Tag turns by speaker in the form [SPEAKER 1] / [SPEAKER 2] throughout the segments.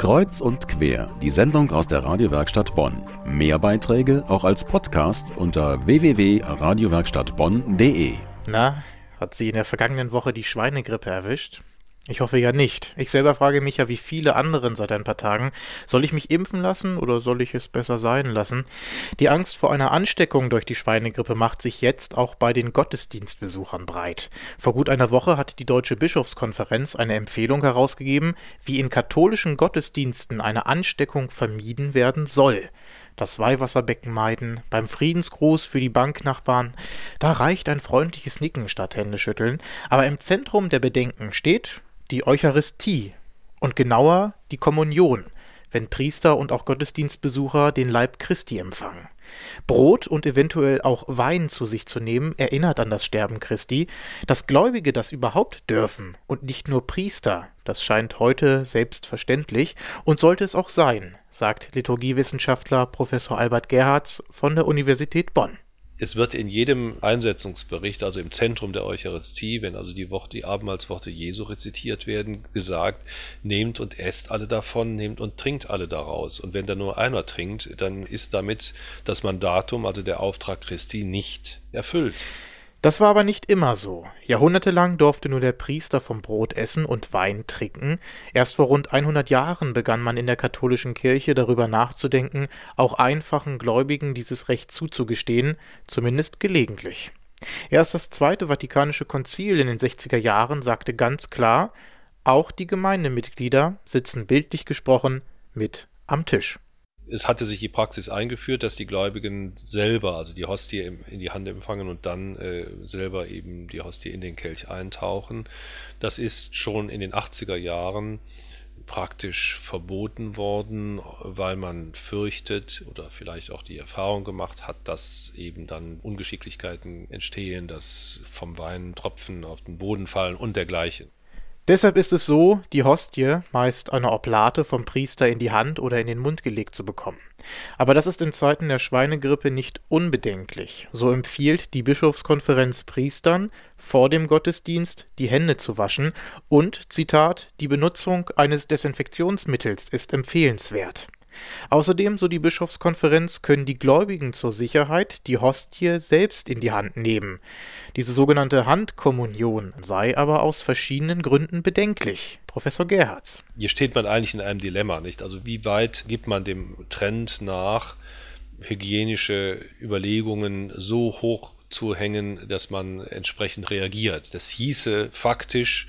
[SPEAKER 1] Kreuz und quer, die Sendung aus der Radiowerkstatt Bonn. Mehr Beiträge auch als Podcast unter www.radiowerkstattbonn.de.
[SPEAKER 2] Na, hat sie in der vergangenen Woche die Schweinegrippe erwischt? Ich hoffe ja nicht. Ich selber frage mich ja wie viele anderen seit ein paar Tagen, soll ich mich impfen lassen oder soll ich es besser sein lassen? Die Angst vor einer Ansteckung durch die Schweinegrippe macht sich jetzt auch bei den Gottesdienstbesuchern breit. Vor gut einer Woche hat die Deutsche Bischofskonferenz eine Empfehlung herausgegeben, wie in katholischen Gottesdiensten eine Ansteckung vermieden werden soll das Weihwasserbecken meiden, beim Friedensgruß für die Banknachbarn, da reicht ein freundliches Nicken statt Händeschütteln, aber im Zentrum der Bedenken steht, die Eucharistie und genauer die Kommunion, wenn Priester und auch Gottesdienstbesucher den Leib Christi empfangen. Brot und eventuell auch Wein zu sich zu nehmen, erinnert an das Sterben Christi. Dass Gläubige das überhaupt dürfen und nicht nur Priester, das scheint heute selbstverständlich und sollte es auch sein, sagt Liturgiewissenschaftler Professor Albert Gerhards von der Universität Bonn
[SPEAKER 3] es wird in jedem Einsetzungsbericht, also im Zentrum der Eucharistie, wenn also die, Worte, die Abendmahlsworte Jesu rezitiert werden, gesagt, nehmt und esst alle davon, nehmt und trinkt alle daraus. Und wenn da nur einer trinkt, dann ist damit das Mandatum, also der Auftrag Christi, nicht erfüllt.
[SPEAKER 2] Das war aber nicht immer so. Jahrhundertelang durfte nur der Priester vom Brot essen und Wein trinken. Erst vor rund 100 Jahren begann man in der katholischen Kirche darüber nachzudenken, auch einfachen Gläubigen dieses Recht zuzugestehen, zumindest gelegentlich. Erst das Zweite Vatikanische Konzil in den 60er Jahren sagte ganz klar, auch die Gemeindemitglieder sitzen bildlich gesprochen mit am Tisch
[SPEAKER 3] es hatte sich die Praxis eingeführt, dass die Gläubigen selber, also die Hostie in die Hand empfangen und dann äh, selber eben die Hostie in den Kelch eintauchen. Das ist schon in den 80er Jahren praktisch verboten worden, weil man fürchtet oder vielleicht auch die Erfahrung gemacht hat, dass eben dann Ungeschicklichkeiten entstehen, dass vom Wein Tropfen auf den Boden fallen und dergleichen.
[SPEAKER 2] Deshalb ist es so, die Hostie, meist eine Oblate, vom Priester in die Hand oder in den Mund gelegt zu bekommen. Aber das ist in Zeiten der Schweinegrippe nicht unbedenklich. So empfiehlt die Bischofskonferenz Priestern, vor dem Gottesdienst die Hände zu waschen und, Zitat, die Benutzung eines Desinfektionsmittels ist empfehlenswert. Außerdem, so die Bischofskonferenz, können die Gläubigen zur Sicherheit die Hostie selbst in die Hand nehmen. Diese sogenannte Handkommunion sei aber aus verschiedenen Gründen bedenklich. Professor Gerhards.
[SPEAKER 3] Hier steht man eigentlich in einem Dilemma, nicht? Also wie weit gibt man dem Trend nach, hygienische Überlegungen so hoch zu hängen, dass man entsprechend reagiert. Das hieße faktisch,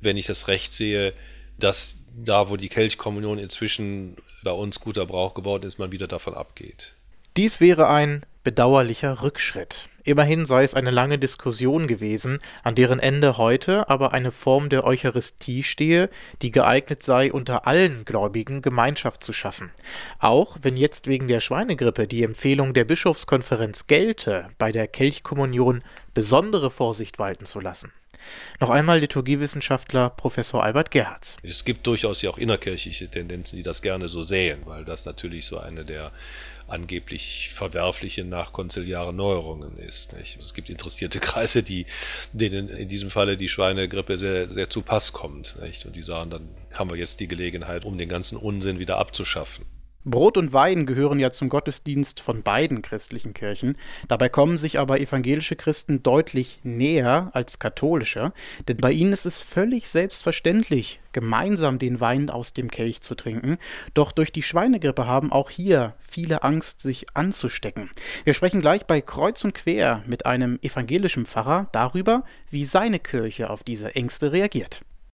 [SPEAKER 3] wenn ich das recht sehe, dass da, wo die Kelchkommunion inzwischen bei uns guter Brauch geworden ist, man wieder davon abgeht.
[SPEAKER 2] Dies wäre ein bedauerlicher Rückschritt. Immerhin sei es eine lange Diskussion gewesen, an deren Ende heute aber eine Form der Eucharistie stehe, die geeignet sei, unter allen Gläubigen Gemeinschaft zu schaffen. Auch wenn jetzt wegen der Schweinegrippe die Empfehlung der Bischofskonferenz gelte, bei der Kelchkommunion besondere Vorsicht walten zu lassen. Noch einmal Liturgiewissenschaftler Professor Albert Gerhards.
[SPEAKER 3] Es gibt durchaus ja auch innerkirchliche Tendenzen, die das gerne so sehen, weil das natürlich so eine der angeblich verwerflichen nachkonziliaren Neuerungen ist. Nicht? Es gibt interessierte Kreise, die, denen in diesem Falle die Schweinegrippe sehr, sehr zu Pass kommt. Nicht? Und die sagen, dann haben wir jetzt die Gelegenheit, um den ganzen Unsinn wieder abzuschaffen.
[SPEAKER 2] Brot und Wein gehören ja zum Gottesdienst von beiden christlichen Kirchen. Dabei kommen sich aber evangelische Christen deutlich näher als katholische, denn bei ihnen ist es völlig selbstverständlich, gemeinsam den Wein aus dem Kelch zu trinken. Doch durch die Schweinegrippe haben auch hier viele Angst, sich anzustecken. Wir sprechen gleich bei Kreuz und Quer mit einem evangelischen Pfarrer darüber, wie seine Kirche auf diese Ängste reagiert.